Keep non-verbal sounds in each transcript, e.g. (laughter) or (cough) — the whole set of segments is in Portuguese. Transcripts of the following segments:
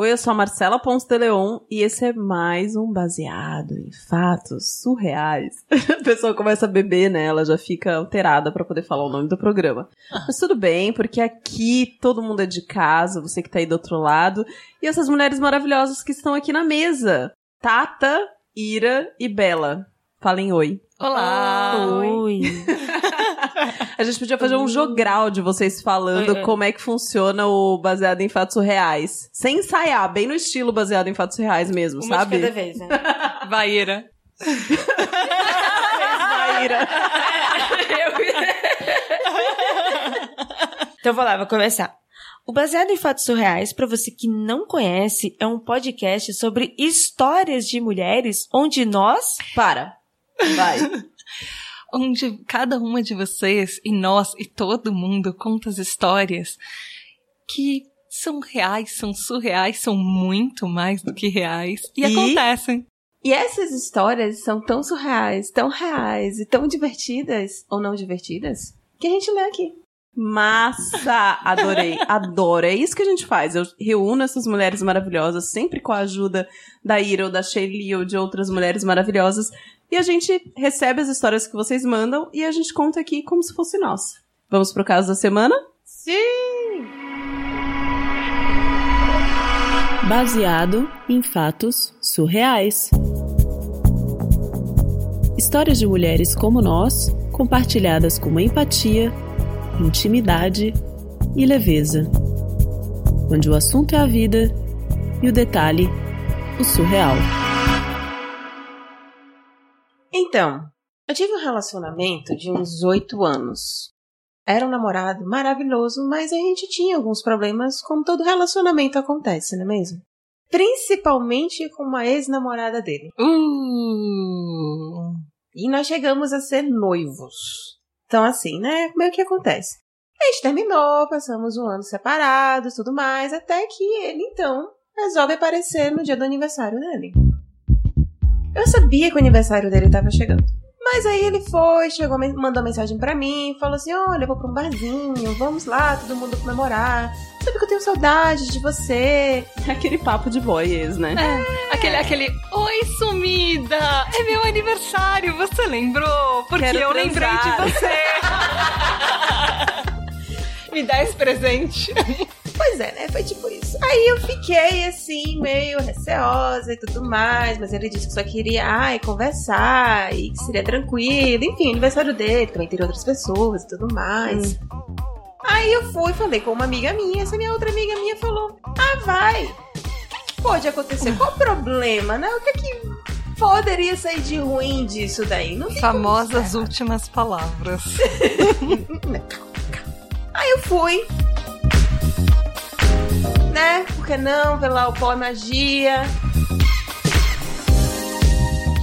Oi, eu sou a Marcela Ponce de Leon e esse é mais um baseado em fatos surreais. (laughs) A pessoa começa a beber, né? Ela já fica alterada para poder falar o nome do programa. Mas tudo bem, porque aqui todo mundo é de casa, você que tá aí do outro lado, e essas mulheres maravilhosas que estão aqui na mesa. Tata, Ira e Bela. Falem oi. Olá! Oi. (laughs) A gente podia fazer um jogral de vocês falando É, é. como é que funciona o baseado em fatos reais. Sem ensaiar, bem no estilo baseado em fatos reais mesmo, Uma sabe? de cada vez, né? Vai, Ira. Maíra. Então vou lá, vou começar. O Baseado em Fatos Surreais, pra você que não conhece, é um podcast sobre histórias de mulheres onde nós Para. Vai. (laughs) Onde cada uma de vocês e nós e todo mundo conta as histórias que são reais, são surreais, são muito mais do que reais e, E? acontecem. E essas histórias são tão surreais, tão reais e tão divertidas, ou não divertidas, que a gente lê aqui. Massa! Adorei, (laughs) adoro. É isso que a gente faz. Eu reúno essas mulheres maravilhosas, sempre com a ajuda da Ira ou da Shelly ou de outras mulheres maravilhosas. E a gente recebe as histórias que vocês mandam e a gente conta aqui como se fosse nossa. Vamos pro caso da semana? Baseado em fatos surreais. Histórias de mulheres como nós, compartilhadas com empatia, intimidade e leveza. Onde o assunto é a vida e o detalhe, o surreal. Então, eu tive um relacionamento de uns oito anos. Era um namorado maravilhoso, mas a gente tinha alguns problemas, como todo relacionamento acontece, não é mesmo? Principalmente com uma ex-namorada dele. Uh! E nós chegamos a ser noivos. Então, assim, né? É que acontece? A gente terminou, passamos um ano separados, tudo mais, até que ele, então, resolve aparecer no dia do aniversário dele. Eu sabia que o aniversário dele estava chegando. Mas aí ele foi, chegou, mandou mensagem pra mim, falou assim: Olha, eu vou pra um barzinho, vamos lá, todo mundo comemorar. Sabe que eu tenho saudade de você. (laughs) Aquele papo de boy ex, né? Aquele, aquele, oi sumida, é meu aniversário, você lembrou? Porque Quero eu lembrei de transar." você. (laughs) (laughs) Me dá esse presente. É, né? Foi tipo isso. Aí eu fiquei assim, meio receosa e tudo mais, mas ele disse que só queria, ai, conversar e que seria tranquilo. Enfim, aniversário dele, também teria outras pessoas e tudo mais. Aí eu fui, falei com uma amiga minha, essa minha outra amiga minha falou: Ah, vai! O que, que pode acontecer? Qual o problema, né? O que que poderia sair de ruim disso daí? Não como Famosas esperar. últimas palavras. (laughs) Aí eu fui. Né? Por que não? Ver lá o pó magia.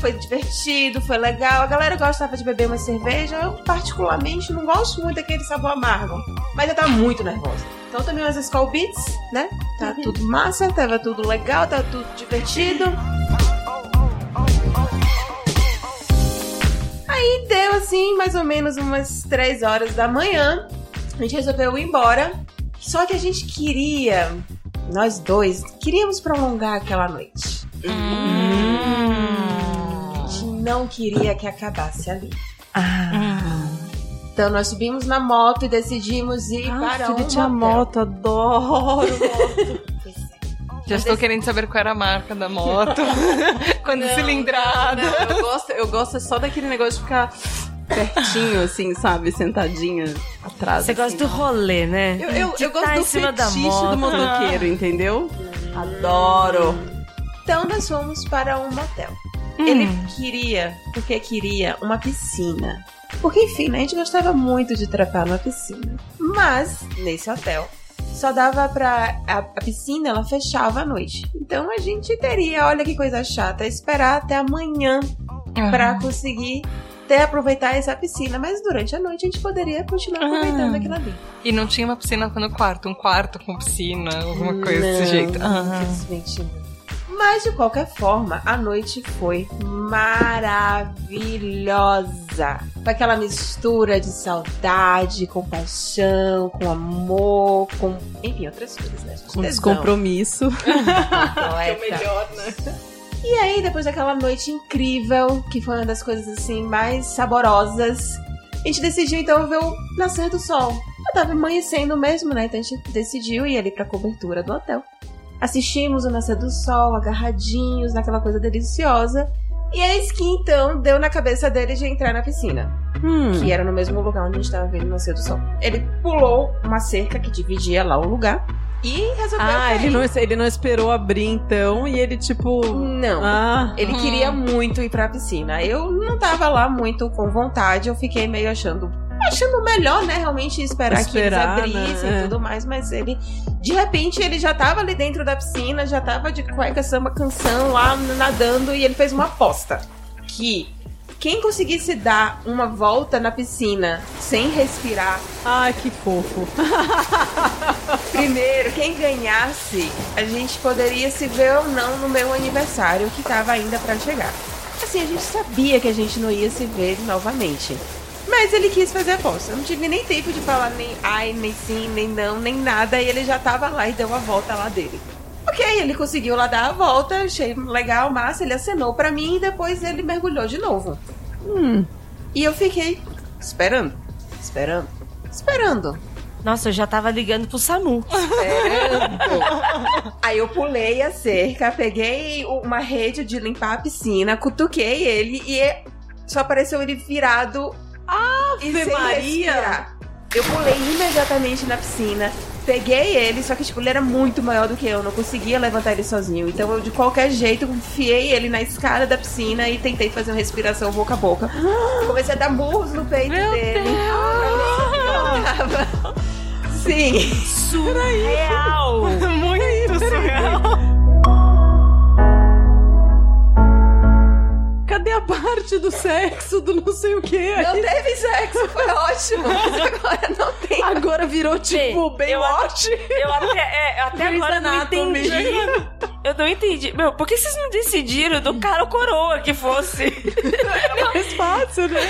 Foi divertido, foi legal. A galera gostava de beber uma cerveja. Eu, particularmente, não gosto muito daquele sabor amargo. Mas eu tava muito nervosa. Então, tomei umas Skull Beats, né? Tá tudo massa, tava tudo legal, tava tudo divertido. Aí deu assim, mais ou menos umas 3 horas da manhã. A gente resolveu ir embora. Só que a gente queria, nós dois, queríamos prolongar aquela noite. A gente não queria que acabasse ali. Então nós subimos na moto e decidimos ir para um filho, tinha motel. moto, adoro moto. É. Já estou querendo saber qual era a marca da moto. (laughs) Quando Não, cilindrada. Não, eu gosto, eu gosto só daquele negócio de ficar pertinho, assim, sabe? Sentadinha atrás. Você assim. gosta do rolê, né? Eu, eu, De eu gosto tá do em cima da fetiche moto. do motoqueiro, (laughs) entendeu? Adoro. Então nós fomos para um motel. Hum. Ele queria, porque queria uma piscina. Porque, enfim, né, a gente gostava muito de trepar numa piscina. Mas, nesse hotel, só dava pra. A, a piscina, ela fechava à noite. Então a gente teria, olha que coisa chata, esperar até amanhã pra conseguir ter aproveitar essa piscina. Mas durante a noite a gente poderia continuar aproveitando Ah. aquilo ali. E não tinha uma piscina no quarto, um quarto com piscina, alguma coisa desse Não, jeito. Ah. Infelizmente não. Mas de qualquer forma, a noite foi maravilhosa. Com aquela mistura de saudade, com paixão, com amor, com. Enfim, outras coisas, né? Com descompromisso. (laughs) Poeta. né? E aí, depois daquela noite incrível, que foi uma das coisas assim mais saborosas, a gente decidiu então ver o nascer do sol. Já tava amanhecendo mesmo, né? Então a gente decidiu ir ali pra cobertura do hotel. Assistimos o nascer do sol, agarradinhos, naquela coisa deliciosa. E eis que então deu na cabeça dele de entrar na piscina, Hum. que era no mesmo lugar onde a gente tava vendo o nascer do sol. Ele pulou uma cerca que dividia lá o lugar e resolveu. Ah, ele não, ele não esperou abrir então e ele tipo. Não. Ah. Ele queria muito ir pra piscina. Eu não tava lá muito com vontade, eu fiquei meio achando. Achando melhor, né? Realmente esperar, Esperar, que eles abrissem né? e tudo mais, mas ele. De repente, ele já tava ali dentro da piscina, já tava de cueca, samba, canção lá nadando e ele fez uma aposta. Que quem conseguisse dar uma volta na piscina sem respirar, Ai, que fofo. (laughs) primeiro, quem ganhasse, a gente poderia se ver ou não no meu aniversário, que tava ainda pra chegar. Assim, a gente sabia que a gente não ia se ver novamente. Mas ele quis fazer a aposta. Eu não tive nem tempo de falar nem ai, nem sim, nem não, nem nada. E ele já tava lá e deu a volta lá dele. Ok, ele conseguiu lá dar a volta, achei legal, massa. Ele acenou pra mim e depois ele mergulhou de novo. Hum. E eu fiquei esperando, esperando, esperando. Nossa, eu já tava ligando pro SAMU. esperando. Aí eu pulei a cerca, peguei uma rede de limpar a piscina, cutuquei ele e só apareceu ele virado e sem Maria! Eu pulei imediatamente na piscina, peguei ele, só que tipo, ele era muito maior do que eu, não conseguia levantar ele sozinho. Então eu de qualquer jeito enfiei ele na escada da piscina e tentei fazer uma respiração boca a boca. (gasps) Comecei a dar murros no peito Meu dele. Voltava. (laughs) Sim. Surreal. (laughs) Cadê a parte do sexo, do não sei o quê? Não teve sexo, foi ótimo. Mas agora não tem. Agora virou tipo Bem, eu Baywatch. Eu até, é, até agora não entendi. Eu não entendi. Meu, por que vocês não decidiram do cara ou coroa que fosse? (laughs) É mais fácil, né?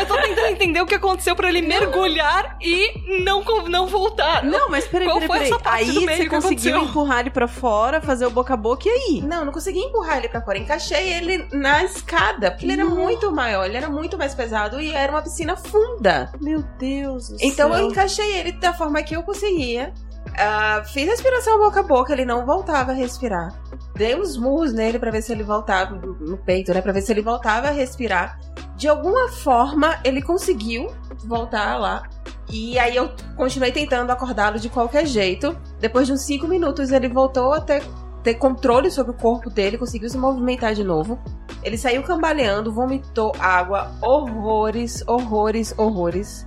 Eu tô tentando entender o que aconteceu pra ele mergulhar e não, não voltar. Não, mas peraí, Qual peraí, foi peraí. essa parte Aí você que conseguiu aconteceu? empurrar ele pra fora, fazer o boca a boca e aí? Não, não consegui empurrar ele pra fora. Encaixei ele na escada, porque ele era muito maior, ele era muito mais pesado e era uma piscina funda. Meu Deus do Então céu. eu encaixei ele da forma que eu conseguia. Ah, fiz respiração boca a boca, ele não voltava a respirar. Dei uns murros nele pra ver se ele voltava no peito, né? Pra ver se ele voltava a respirar. De alguma forma, ele conseguiu voltar lá. E aí eu continuei tentando acordá-lo de qualquer jeito. Depois de uns cinco minutos, ele voltou a ter, ter controle sobre o corpo dele, conseguiu se movimentar de novo. Ele saiu cambaleando, vomitou água, horrores, horrores, horrores.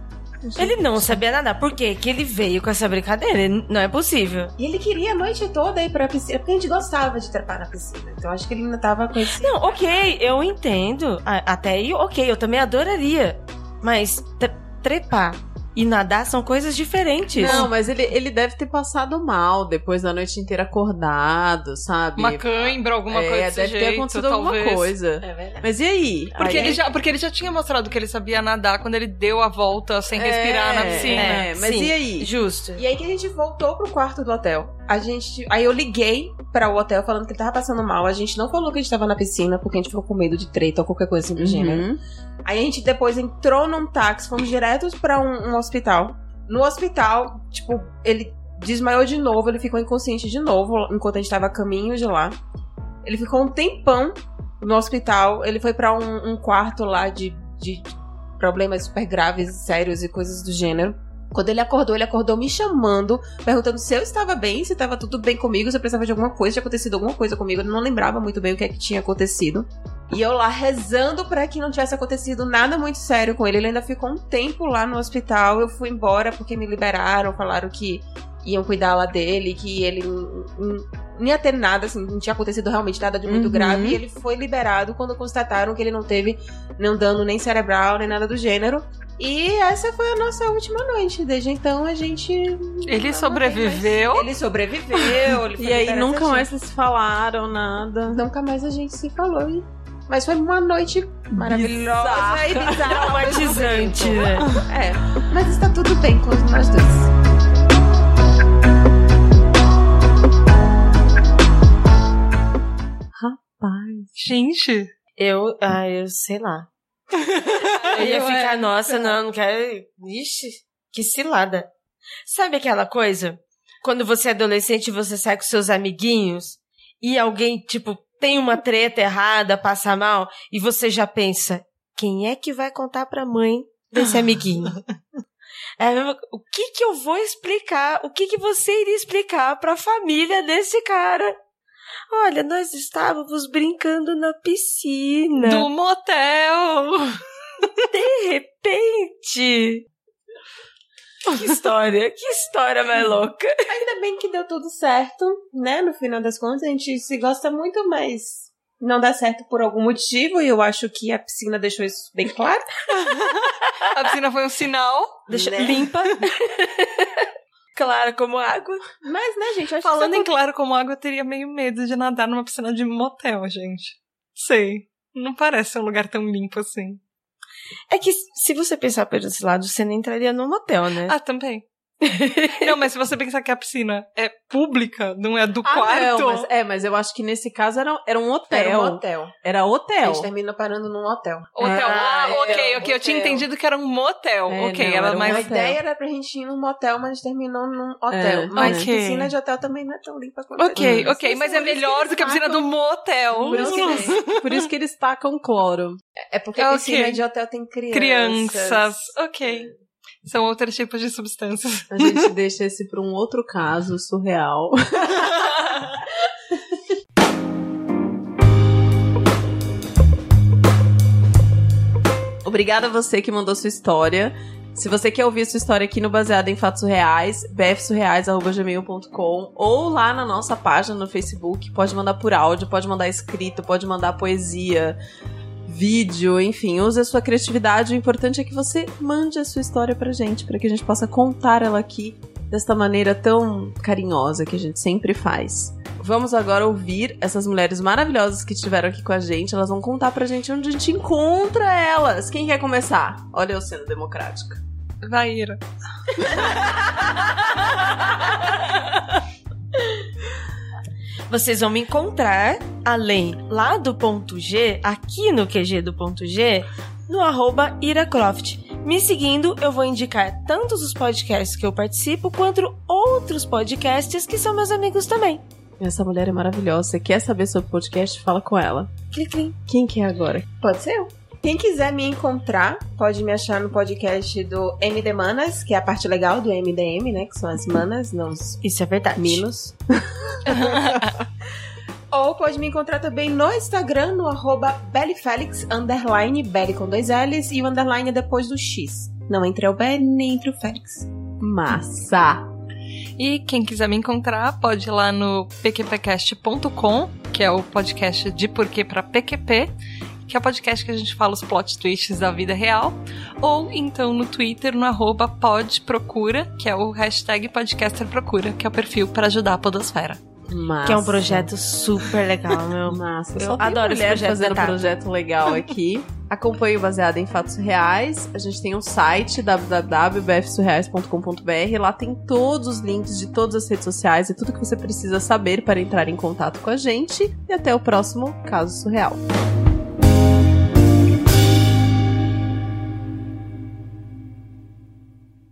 Ele não sabia nadar. Por quê? Que ele veio com essa brincadeira. Não é possível. E ele queria a noite toda ir pra piscina, porque a gente gostava de trepar na piscina. Então acho que ele ainda tava com esse. Não, ok, eu entendo. Até aí, ok, eu também adoraria. Mas tre- trepar e nadar são coisas diferentes. Não, mas ele, ele deve ter passado mal depois da noite inteira acordado, sabe? Uma cãibra, alguma é, coisa desse deve ter jeito, acontecido talvez. alguma coisa. É verdade. Mas e aí? Porque Aí ele, já, porque ele já tinha mostrado que ele sabia nadar quando ele deu a volta sem respirar na É, piscina. É, mas Sim. e aí? Justo. E aí que a gente voltou pro quarto do hotel. A gente. Aí eu liguei para o hotel falando que ele tava passando mal. A gente não falou que a gente tava na piscina, porque a gente ficou com medo de treta ou qualquer coisa assim do gênero. Uhum. Aí a gente depois entrou num táxi, fomos diretos pra um, um hospital. No hospital, tipo, ele desmaiou de novo, ele ficou inconsciente de novo enquanto a gente tava a caminho de lá. Ele ficou um tempão no hospital. Ele foi pra um, um quarto lá de, de problemas super graves, sérios e coisas do gênero. Quando ele acordou, ele acordou me chamando, perguntando se eu estava bem, se estava tudo bem comigo, se eu precisava de alguma coisa, tinha acontecido alguma coisa comigo. Ele não lembrava muito bem o que, é que tinha acontecido. E eu lá rezando pra que não tivesse acontecido nada muito sério com ele. Ele ainda ficou um tempo lá no hospital. Eu fui embora porque me liberaram, falaram que iam cuidar lá dele, que ele não- ia ter nada, assim, não tinha acontecido realmente nada de muito Uhum. grave. E ele foi liberado quando constataram que ele não teve nenhum dano nem cerebral, nem nada do gênero. E essa foi a nossa última noite. Desde então a gente. Ele sobreviveu. Ele sobreviveu. Ele (laughs) E aí nunca certinho. mais se falaram nada. Nunca mais a gente se falou. e- Mas foi uma noite maravilhosa Bizarra. e bizarra. Traumatizante, né? É, mas está tudo bem com nós dois. Gente, Eu, ah, eu sei lá. (laughs) Eu ia ficar, nossa, não, não quero. Ixi, que cilada. Sabe aquela coisa? Quando você é adolescente e você sai com seus amiguinhos e alguém, tipo, tem uma treta errada, passa mal, e você já pensa, quem é que vai contar pra mãe desse amiguinho? É, o que que eu vou explicar? O que que você iria explicar pra família desse cara? Olha, nós estávamos brincando na piscina. do motel. De repente. Que história, que história mais louca. Ainda bem que deu tudo certo, né? No final das contas, a gente se gosta muito, mas não dá certo por algum motivo. E eu acho que a piscina deixou isso bem claro. (laughs) A piscina foi um sinal. Deixa Né? limpa. (laughs) Clara como água. Mas, né, gente, acho Falando que em claro como água, eu teria meio medo de nadar numa piscina de motel, gente. Sei. Não parece um lugar tão limpo assim. É que se você pensar por esse lado, você nem entraria num motel, né? Ah, também. (laughs) não, mas se você pensar que a piscina é pública, não é do Ah, quarto. não, mas, é, mas eu acho que nesse caso era, era um hotel. era um hotel. Era A hotel. gente terminou parando num hotel. Hotel. Ah, Ah, ok, é, ok. Eu tinha hotel. entendido que era um motel. É, ok, não, era era um mais. A hotel. ideia era pra gente ir num motel, mas a gente terminou num hotel. É, mas ok. piscina de hotel também não é tão limpa quanto Ok, a ok, mas é melhor do que a piscina do tacam- motel. Por isso, que eles, (laughs) por isso que eles tacam cloro. É porque a piscina de hotel tem crianças. Crianças. Ok. São outros tipos de substâncias. A gente deixa esse pra um outro caso surreal. (laughs) Obrigada a você que mandou sua história. Se você quer ouvir sua história aqui no Baseado em Fatos Reais, bfsurreais.gmail.com ou lá na nossa página no Facebook, pode mandar por áudio, pode mandar escrito, pode mandar poesia, vídeo, enfim, use a sua criatividade. O importante é que você mande a sua história pra gente, para que a gente possa contar ela aqui desta maneira tão carinhosa que a gente sempre faz. Vamos agora ouvir essas mulheres maravilhosas que estiveram aqui com a gente. Elas vão contar pra gente onde a gente encontra elas. Quem quer começar? Olha eu sendo democrática. Vai, (laughs) Vocês vão me encontrar, além lá do ponto G, aqui no QG do ponto G, no arroba iracroft. Me seguindo, eu vou indicar tanto os podcasts que eu participo, quanto outros podcasts que são meus amigos também. Essa mulher é maravilhosa. Você quer saber sobre o podcast? Fala com ela. Clim, clim. Quem que é agora? Pode ser eu. Quem quiser me encontrar, pode me achar no podcast do MD Manas, que é a parte legal do MDM, né? Que são as manas, não os Isso é verdade. minos. (laughs) Ou pode me encontrar também no Instagram, no arroba bellyfelix, underline, belly com dois L's, e o underline é depois do X. Não entre o Belly, nem entre o Félix. Massa! E quem quiser me encontrar, pode ir lá no pqpcast.com, que é o podcast de porquê pra PQP, que é o podcast que a gente fala os plot twists da vida real, ou então no Twitter, no arroba podprocura, que é o hashtag podcasterprocura, que é o perfil para ajudar a podosfera. Massa. Que é um projeto super legal, meu. (laughs) Massa. Eu Só tem adoro esse mulher projeto fazendo da Tata. projeto legal aqui. (laughs) Acompanhe o Baseado em Fatos Reais. A gente tem um site, www.bfsurreais.com.br. Lá tem todos os links de todas as redes sociais e tudo que você precisa saber para entrar em contato com a gente. E até o próximo Caso Surreal.